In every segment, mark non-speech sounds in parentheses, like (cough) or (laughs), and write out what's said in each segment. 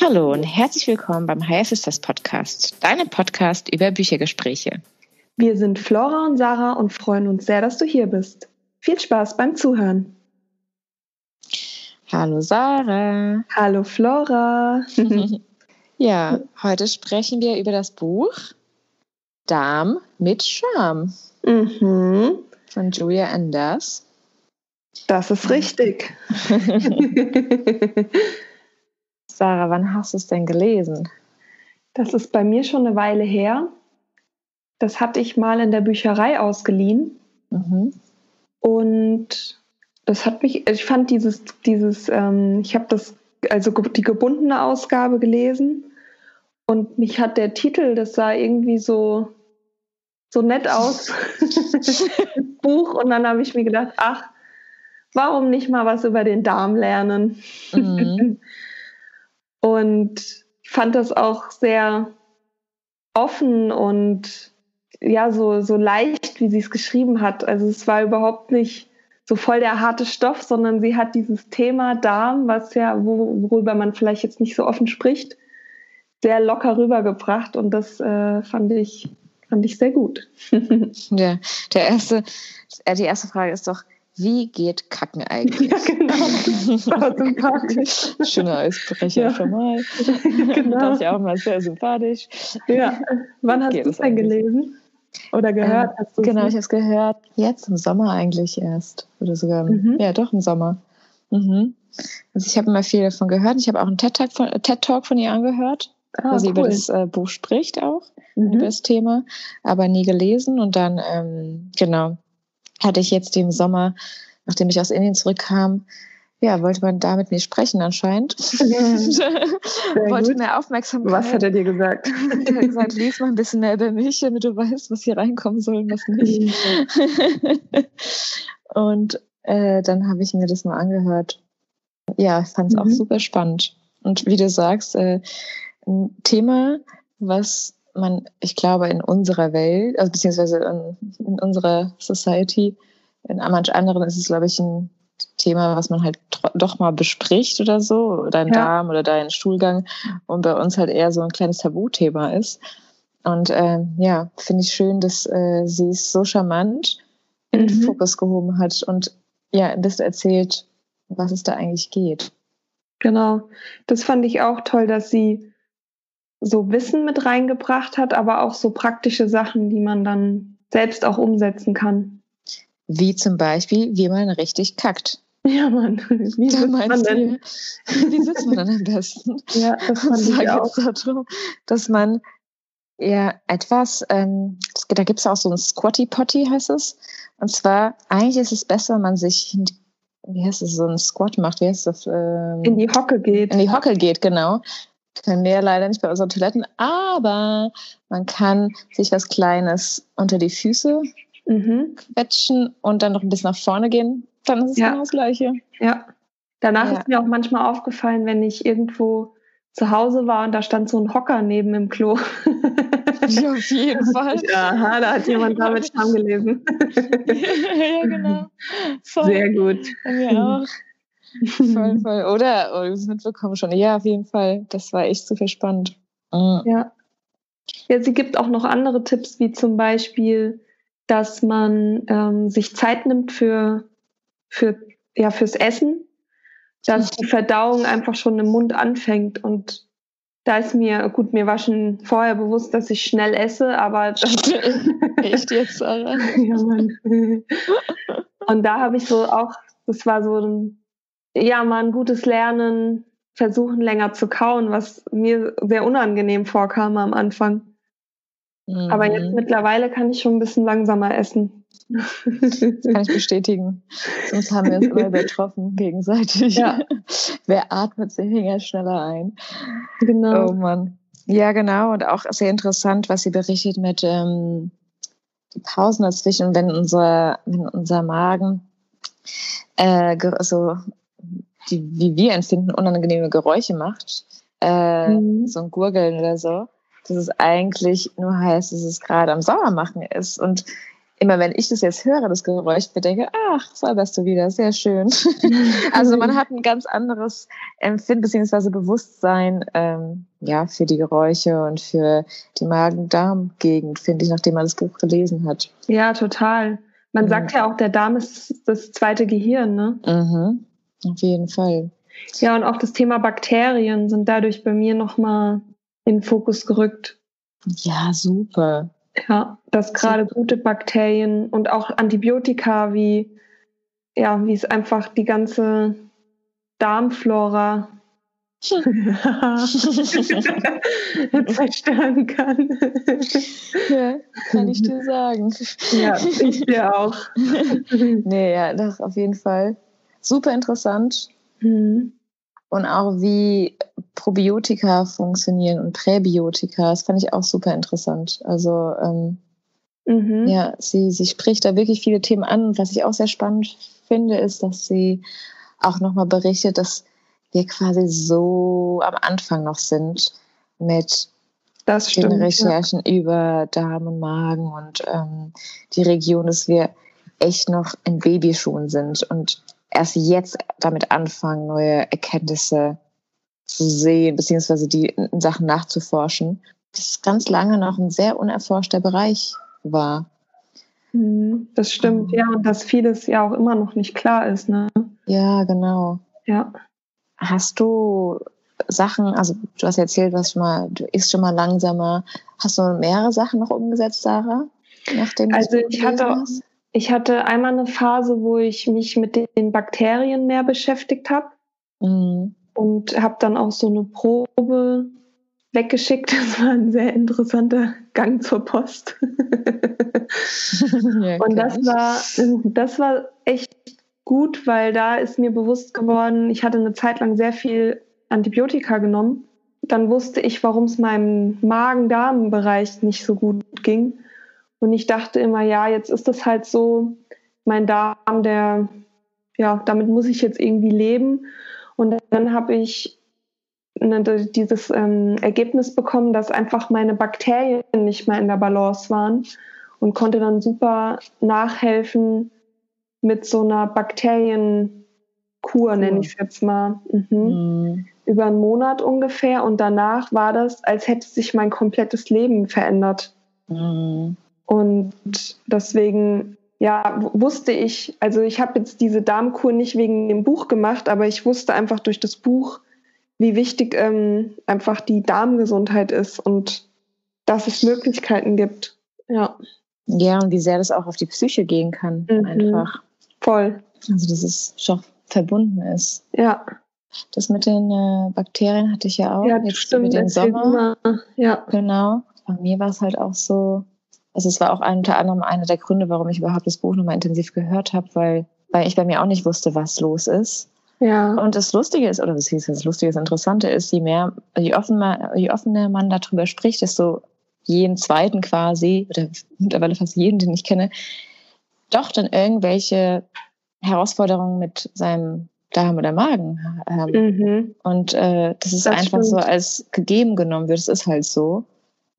Hallo und herzlich willkommen beim Higher Sisters Podcast, deinem Podcast über Büchergespräche. Wir sind Flora und Sarah und freuen uns sehr, dass du hier bist. Viel Spaß beim Zuhören. Hallo Sarah. Hallo Flora. (laughs) ja, heute sprechen wir über das Buch Darm mit Charme mhm. von Julia Anders. Das ist richtig. (laughs) Sarah, wann hast du es denn gelesen? Das ist bei mir schon eine Weile her. Das hatte ich mal in der Bücherei ausgeliehen. Mhm. Und das hat mich, ich fand dieses, dieses, ähm, ich habe das, also die gebundene Ausgabe gelesen. Und mich hat der Titel, das sah irgendwie so, so nett aus, (laughs) (laughs) Buch. Und dann habe ich mir gedacht, ach, warum nicht mal was über den Darm lernen? Mhm. (laughs) Und ich fand das auch sehr offen und ja, so, so leicht, wie sie es geschrieben hat. Also es war überhaupt nicht so voll der harte Stoff, sondern sie hat dieses Thema Darm, was ja, worüber man vielleicht jetzt nicht so offen spricht, sehr locker rübergebracht und das äh, fand ich fand ich sehr gut. (laughs) ja, der erste, äh, die erste Frage ist doch, wie geht Kacken (laughs) eigentlich? Ja, genau. (laughs) Schöner Eisbrecher ja. schon mal. (laughs) Genau. Das ist ja auch mal sehr sympathisch. Ja. Wann hast du es denn gelesen? Oder gehört? Ähm, hast genau, ich habe es gehört. Jetzt im Sommer eigentlich erst. Oder sogar, mhm. ja, doch im Sommer. Mhm. Also ich habe immer viel davon gehört. Ich habe auch einen TED-Talk von, TED von ihr angehört, ah, wo sie über das äh, Buch spricht auch, mhm. über das Thema, aber nie gelesen. Und dann, ähm, genau, hatte ich jetzt im Sommer, nachdem ich aus Indien zurückkam, ja, wollte man da mit mir sprechen anscheinend. (laughs) wollte gut. mehr Aufmerksamkeit. Was hat er dir gesagt? (laughs) er hat gesagt, lies mal ein bisschen mehr über mich, damit du weißt, was hier reinkommen soll und was nicht. (laughs) und äh, dann habe ich mir das mal angehört. Ja, ich fand es mhm. auch super spannend. Und wie du sagst, äh, ein Thema, was man, ich glaube, in unserer Welt, also beziehungsweise in, in unserer Society, in manch anderen ist es, glaube ich, ein Thema, was man halt doch mal bespricht oder so, dein ja. Darm oder dein Stuhlgang und bei uns halt eher so ein kleines Tabuthema ist. Und äh, ja, finde ich schön, dass äh, sie es so charmant in den mhm. Fokus gehoben hat und ja, ein bisschen erzählt, was es da eigentlich geht. Genau. Das fand ich auch toll, dass sie so Wissen mit reingebracht hat, aber auch so praktische Sachen, die man dann selbst auch umsetzen kann. Wie zum Beispiel, wie man richtig kackt. Ja, Mann. (laughs) (laughs) Wie sitzt man denn? Wie sitzt man dann am besten? Ja, das fand Und ich auch. darum, dass man ja etwas, ähm, da gibt es auch so ein Squatty Potty, heißt es. Und zwar, eigentlich ist es besser, man sich, wie heißt es, so ein Squat macht, wie heißt das? Ähm, in die Hocke geht. In die Hocke geht, genau können wir leider nicht bei unseren Toiletten, aber man kann sich was Kleines unter die Füße mhm. quetschen und dann noch ein bisschen nach vorne gehen. Dann ist es ja. genau das Gleiche. Ja. Danach ja. ist mir auch manchmal aufgefallen, wenn ich irgendwo zu Hause war und da stand so ein Hocker neben dem Klo. (laughs) Ja, auf jeden Fall. Ja, da hat jemand damit (laughs) Stamm gelesen. ja, genau. (laughs) Voll. Sehr gut. Auch. Voll, (laughs) voll. Oder, oh, mitbekommen schon. Ja, auf jeden Fall. Das war echt super spannend. Mhm. Ja. Ja, sie gibt auch noch andere Tipps, wie zum Beispiel, dass man ähm, sich Zeit nimmt für, für, ja, fürs Essen, dass die Verdauung einfach schon im Mund anfängt. Und da ist mir, gut, mir war schon vorher bewusst, dass ich schnell esse, aber (laughs) das, echt jetzt, Sarah? (laughs) ja, Mann. Und da habe ich so auch, das war so ein ja, mal ein gutes Lernen, versuchen länger zu kauen, was mir sehr unangenehm vorkam am Anfang. Mhm. Aber jetzt mhm. mittlerweile kann ich schon ein bisschen langsamer essen. Das kann ich bestätigen. Sonst haben wir uns immer (laughs) übertroffen gegenseitig. Ja. (laughs) Wer atmet sich ja schneller ein? Genau. Oh Mann. Ja, genau. Und auch sehr interessant, was sie berichtet mit ähm, die Pausen dazwischen, wenn unser, wenn unser Magen äh, so die, wie wir empfinden, unangenehme Geräusche macht, äh, mhm. so ein Gurgeln oder so, dass es eigentlich nur heißt, dass es gerade am Sauermachen ist. Und immer wenn ich das jetzt höre, das Geräusch, mir denke, ach, säuberst du wieder, sehr schön. (laughs) also man hat ein ganz anderes Empfinden bzw. Bewusstsein ähm, ja, für die Geräusche und für die Magen-Darm-Gegend, finde ich, nachdem man das Buch gelesen hat. Ja, total. Man mhm. sagt ja auch, der Darm ist das zweite Gehirn, ne? Mhm. Auf jeden Fall. Ja, und auch das Thema Bakterien sind dadurch bei mir nochmal in den Fokus gerückt. Ja, super. Ja, dass gerade gute Bakterien und auch Antibiotika wie, ja, wie es einfach die ganze Darmflora (laughs) (laughs) zerstören kann. Ja, kann ich dir sagen. Ja, ich dir auch. (laughs) nee, ja, doch, auf jeden Fall. Super interessant. Mhm. Und auch wie Probiotika funktionieren und Präbiotika, das fand ich auch super interessant. Also ähm, mhm. ja, sie, sie spricht da wirklich viele Themen an. Und was ich auch sehr spannend finde, ist, dass sie auch nochmal berichtet, dass wir quasi so am Anfang noch sind mit stimmt, den Recherchen ja. über Darm und Magen und ähm, die Region, dass wir echt noch in Babyschuhen sind und erst jetzt damit anfangen, neue Erkenntnisse zu sehen, beziehungsweise die Sachen nachzuforschen, das ganz lange noch ein sehr unerforschter Bereich war. Mhm, das stimmt, ja, und dass vieles ja auch immer noch nicht klar ist, ne? Ja, genau. Ja. Hast du Sachen, also du hast erzählt, was schon mal, du isst schon mal langsamer. Hast du mehrere Sachen noch umgesetzt, Sarah? Nachdem also ich hatte, hast? Ich hatte einmal eine Phase, wo ich mich mit den Bakterien mehr beschäftigt habe. Mhm und habe dann auch so eine Probe weggeschickt. (laughs) Das war ein sehr interessanter Gang zur Post. (laughs) ja, und das war, das war echt gut, weil da ist mir bewusst geworden, ich hatte eine Zeit lang sehr viel Antibiotika genommen. Dann wusste ich, warum es meinem Magen-Darm-Bereich nicht so gut ging. Und ich dachte immer, ja, jetzt ist das halt so, mein Darm, der, ja, damit muss ich jetzt irgendwie leben. Und dann habe ich ne, dieses ähm, Ergebnis bekommen, dass einfach meine Bakterien nicht mehr in der Balance waren und konnte dann super nachhelfen mit so einer Bakterienkur, nenne ich es jetzt mal. Mhm. Mhm. Über einen Monat ungefähr. Und danach war das, als hätte sich mein komplettes Leben verändert. Mhm. Und deswegen ja, wusste ich, also ich habe jetzt diese Darmkur nicht wegen dem Buch gemacht, aber ich wusste einfach durch das Buch, wie wichtig ähm, einfach die Darmgesundheit ist und dass es Möglichkeiten gibt. Ja. Ja, und wie sehr das auch auf die Psyche gehen kann, mhm. einfach. Voll. Also, dass es schon verbunden ist. Ja. Das mit den äh, Bakterien hatte ich ja auch. Ja, jetzt stimmt. Mit den Sommer. Ja. Genau. Bei mir war es halt auch so, also es war auch unter anderem einer der Gründe, warum ich überhaupt das Buch nochmal intensiv gehört habe, weil, weil ich bei mir auch nicht wusste, was los ist. Ja. Und das Lustige ist, oder das hieß das Lustige, das Interessante ist, je mehr, je offener, je offener man darüber spricht, desto jeden zweiten quasi, oder mittlerweile fast jeden, den ich kenne, doch dann irgendwelche Herausforderungen mit seinem Darm oder Magen haben. Mhm. Und äh, das ist das einfach stimmt. so als gegeben genommen wird. Es ist halt so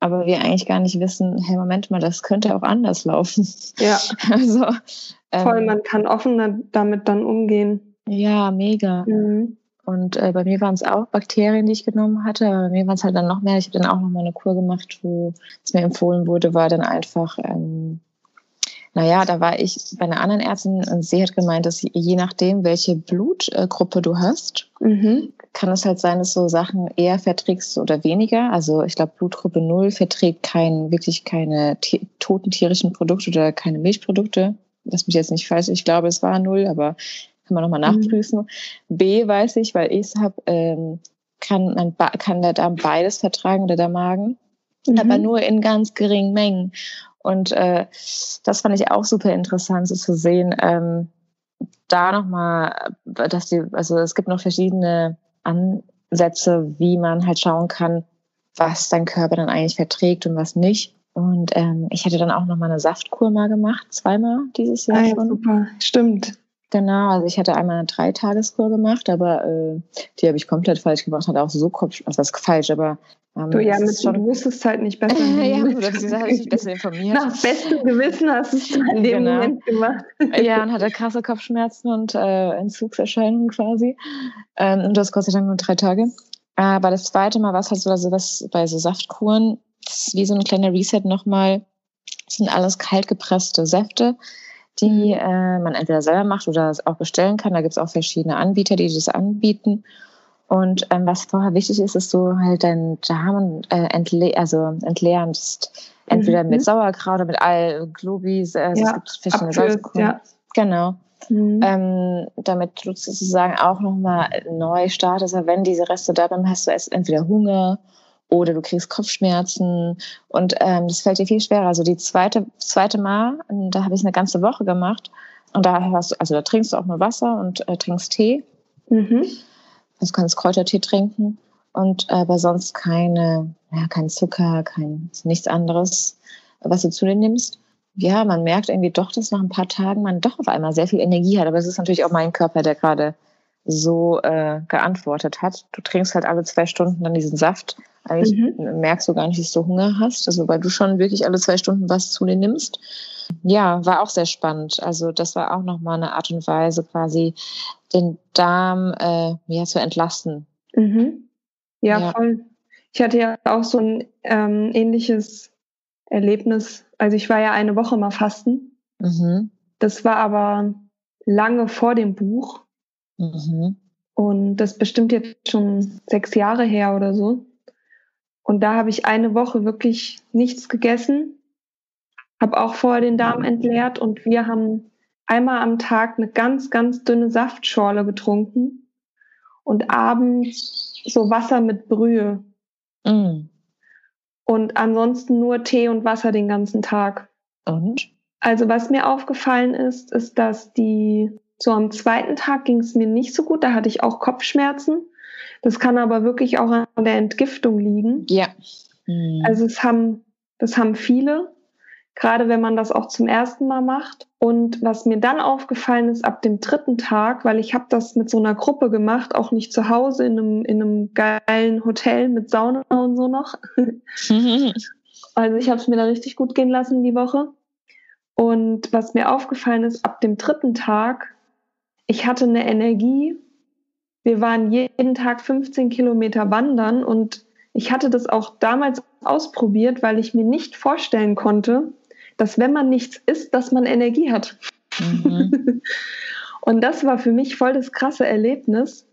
aber wir eigentlich gar nicht wissen, hey, Moment mal, das könnte auch anders laufen. Ja. (laughs) Also, ähm, Voll, man kann offener damit dann umgehen. Ja, mega. Mhm. Und äh, bei mir waren es auch Bakterien, die ich genommen hatte, aber bei mir waren es halt dann noch mehr. Ich habe dann auch noch mal eine Kur gemacht, wo es mir empfohlen wurde, war dann einfach ähm, naja, da war ich bei einer anderen Ärztin und sie hat gemeint, dass je nachdem, welche Blutgruppe du hast, mhm. kann es halt sein, dass du Sachen eher verträgst oder weniger. Also ich glaube, Blutgruppe 0 verträgt kein, wirklich keine toten tierischen Produkte oder keine Milchprodukte. Lass mich jetzt nicht falsch, ich glaube, es war 0, aber kann man nochmal mhm. nachprüfen. Mhm. B weiß ich, weil ich es habe, ähm, kann, kann der Darm beides vertragen oder der Magen. Mhm. aber nur in ganz geringen Mengen. Und äh, das fand ich auch super interessant, so zu sehen. Ähm, da nochmal, dass die, also es gibt noch verschiedene Ansätze, wie man halt schauen kann, was dein Körper dann eigentlich verträgt und was nicht. Und ähm, ich hatte dann auch noch mal eine Saftkur mal gemacht, zweimal dieses Jahr ah, ja, schon. Super, stimmt. Genau, also ich hatte einmal eine Dreitageskur gemacht, aber äh, die habe ich komplett falsch gemacht, hatte auch so Kopf, also das ist falsch, aber ähm, (laughs) du ja, mit, schon, du wusstest halt nicht besser. ja, oder beziehungsweise habe ich mich besser informiert. Nach bestem Gewissen hast du es (laughs) in dem genau. Moment gemacht. ja, und hatte krasse Kopfschmerzen und äh, Entzugserscheinungen quasi. Ähm, und das Gott sei Dank nur drei Tage. Aber das zweite Mal war es halt so, also was bei so Saftkuren, das ist wie so ein kleiner Reset nochmal. Das sind alles kalt gepresste Säfte, die mhm. äh, man entweder selber macht oder auch bestellen kann. Da gibt es auch verschiedene Anbieter, die das anbieten. Und ähm, was vorher wichtig ist, ist du halt deinen Darm äh, entle also entleerst. Entweder mhm. mit Sauerkraut oder mit Allglobis. Also ja, es gibt verschiedene Salzkuchen. Ja. Genau. Mhm. Ähm, damit du sozusagen auch nochmal neu startest. Aber wenn diese Reste da dann hast du entweder Hunger oder du kriegst Kopfschmerzen und ähm, das fällt dir viel schwerer. Also die zweite, zweite Mal, da habe ich eine ganze Woche gemacht und da hast du, also da trinkst du auch nur Wasser und äh, trinkst Tee. Mhm. Also kannst Kräutertee trinken und aber sonst keine, ja, kein Zucker, kein nichts anderes, was du zu dir nimmst. Ja, man merkt irgendwie doch, dass nach ein paar Tagen man doch auf einmal sehr viel Energie hat. Aber es ist natürlich auch mein Körper, der gerade so äh, geantwortet hat. Du trinkst halt alle zwei Stunden dann diesen Saft. Eigentlich mhm. merkst du gar nicht, dass du Hunger hast, also weil du schon wirklich alle zwei Stunden was zu dir nimmst. Ja, war auch sehr spannend. Also das war auch nochmal eine Art und Weise, quasi den Darm äh, ja, zu entlasten. Mhm. Ja, ja, voll. Ich hatte ja auch so ein ähm, ähnliches Erlebnis. Also ich war ja eine Woche mal fasten. Mhm. Das war aber lange vor dem Buch. Mhm. Und das bestimmt jetzt schon sechs Jahre her oder so. Und da habe ich eine Woche wirklich nichts gegessen, habe auch vorher den Darm entleert und wir haben einmal am Tag eine ganz, ganz dünne Saftschorle getrunken und abends so Wasser mit Brühe. Mm. Und ansonsten nur Tee und Wasser den ganzen Tag. Und? Also was mir aufgefallen ist, ist, dass die so am zweiten Tag ging es mir nicht so gut, da hatte ich auch Kopfschmerzen. Das kann aber wirklich auch an der Entgiftung liegen. Ja. Mhm. Also es haben, das haben viele, gerade wenn man das auch zum ersten Mal macht. Und was mir dann aufgefallen ist, ab dem dritten Tag, weil ich habe das mit so einer Gruppe gemacht, auch nicht zu Hause in einem, in einem geilen Hotel mit Sauna und so noch. (laughs) Also ich habe es mir da richtig gut gehen lassen die Woche. Und was mir aufgefallen ist, ab dem dritten Tag ich hatte eine Energie. Wir waren jeden Tag 15 Kilometer wandern und ich hatte das auch damals ausprobiert, weil ich mir nicht vorstellen konnte, dass wenn man nichts isst, dass man Energie hat. Mhm. (laughs) und das war für mich voll das krasse Erlebnis,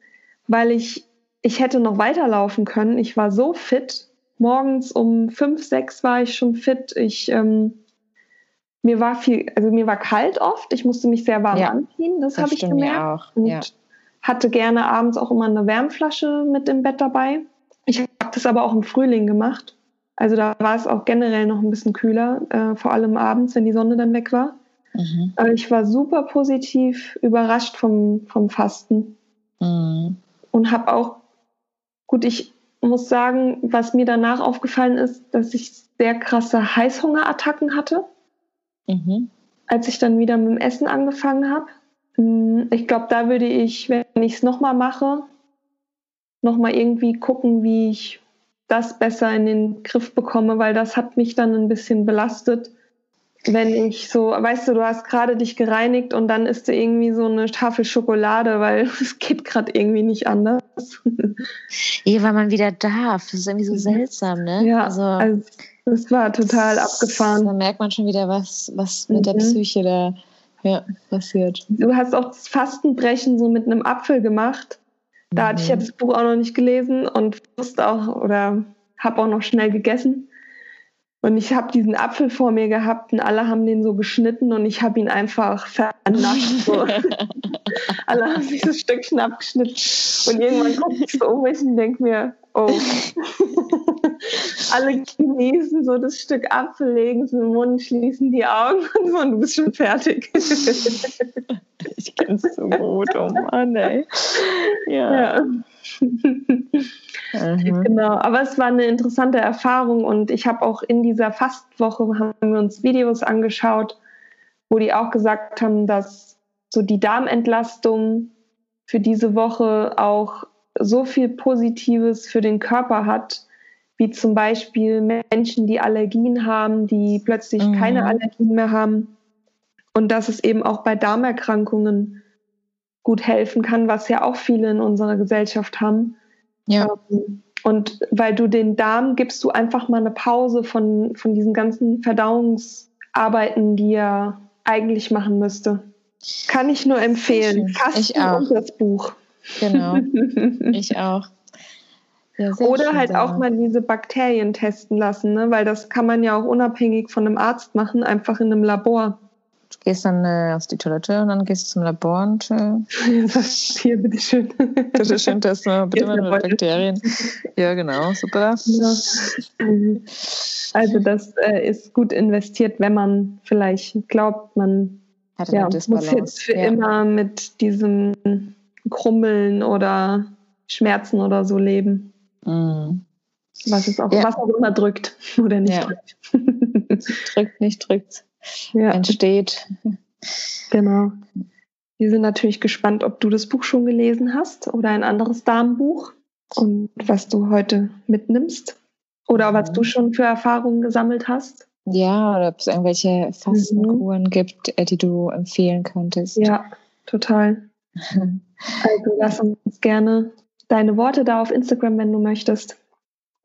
weil ich, ich hätte noch weiterlaufen können. Ich war so fit. Morgens um fünf, sechs war ich schon fit. Ich ähm, mir war viel, also mir war kalt oft. Ich musste mich sehr warm ja, anziehen. Das, das habe ich gemerkt. Und ja. hatte gerne abends auch immer eine Wärmflasche mit im Bett dabei. Ich habe das aber auch im Frühling gemacht. Also da war es auch generell noch ein bisschen kühler, äh, vor allem abends, wenn die Sonne dann weg war. Mhm. Aber ich war super positiv überrascht vom, vom Fasten. Mhm. Und habe auch, gut, ich muss sagen, was mir danach aufgefallen ist, dass ich sehr krasse Heißhungerattacken hatte. Mhm. Als ich dann wieder mit dem Essen angefangen habe. Mm, ich glaube, da würde ich, wenn ich es nochmal mache, nochmal irgendwie gucken, wie ich das besser in den Griff bekomme, weil das hat mich dann ein bisschen belastet. Wenn ich so, weißt du, du hast gerade dich gereinigt und dann isst du irgendwie so eine Tafel Schokolade, weil (laughs) es geht gerade irgendwie nicht anders. (laughs) Ja, weil man wieder darf. Das ist irgendwie so mhm. seltsam, ne? Ja, also, also das war total abgefahren. Da merkt man schon wieder, was, was mit mhm. der Psyche da ja, passiert. Du hast auch das Fastenbrechen so mit einem Apfel gemacht. Da hatte ich ja mhm. das Buch auch noch nicht gelesen und wusste auch oder habe auch noch schnell gegessen. Und ich habe diesen Apfel vor mir gehabt und alle haben den so geschnitten und ich habe ihn einfach vernascht. (laughs) So. alle haben sich so Stückchen abgeschnitten. Und irgendwann gucke ich so um mich und denke mir, oh. Alle genießen so das Stück Apfel, legen es in den Mund, schließen die Augen und so, und du bist schon fertig. (laughs) ich kenne es so gut, oh Mann, ey. Ja. ja. genau, aber es war eine interessante Erfahrung und ich habe auch in dieser Fastwoche haben wir uns Videos angeschaut, wo die auch gesagt haben, dass so die Darmentlastung für diese Woche auch so viel Positives für den Körper hat, wie zum Beispiel Menschen, die Allergien haben, die plötzlich mhm. keine Allergien mehr haben. Und dass es eben auch bei Darmerkrankungen gut helfen kann, was ja auch viele in unserer Gesellschaft haben. Ja. Ähm, und weil du den Darm gibst du einfach mal eine Pause von, von diesen ganzen Verdauungsarbeiten, die er eigentlich machen müsste. Kann ich nur empfehlen. Fasten ich auch. und das Buch. Genau. (laughs) ich auch. Ja, Oder halt auch mal diese Bakterien testen lassen, ne? weil das kann man ja auch unabhängig von einem Arzt machen, einfach in einem Labor. Du gehst dann äh, auf die Toilette und dann gehst du zum Labor und äh, (laughs) hier, bitteschön. bitteschön testen wir bitte mal mit Bakterien. Ja, genau, super. Ja. Also das äh, ist gut investiert, wenn man vielleicht glaubt, man ja, muss jetzt für ja. immer mit diesem Krummeln oder Schmerzen oder so leben. Mhm. Was, ist auch, ja. was auch immer drückt (laughs) oder nicht ja. drückt. (laughs) drückt, nicht drückt. Ja. Entsteht. Genau. Wir sind natürlich gespannt, ob du das Buch schon gelesen hast oder ein anderes Damenbuch und was du heute mitnimmst oder was du schon für Erfahrungen gesammelt hast. Ja, oder ob es irgendwelche Fastenkuren mhm. gibt, äh, die du empfehlen könntest. Ja, total. (laughs) Also lass uns gerne deine Worte da auf Instagram, wenn du möchtest.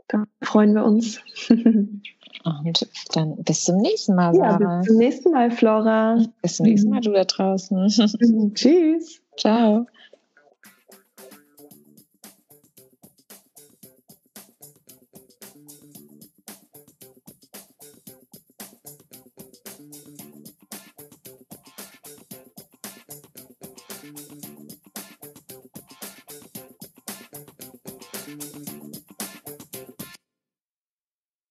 Da freuen wir uns. Und dann bis zum nächsten Mal, Sarah. Ja, bis zum nächsten Mal, Flora. Bis zum nächsten Mal, du da draußen. (laughs) Tschüss. Ciao.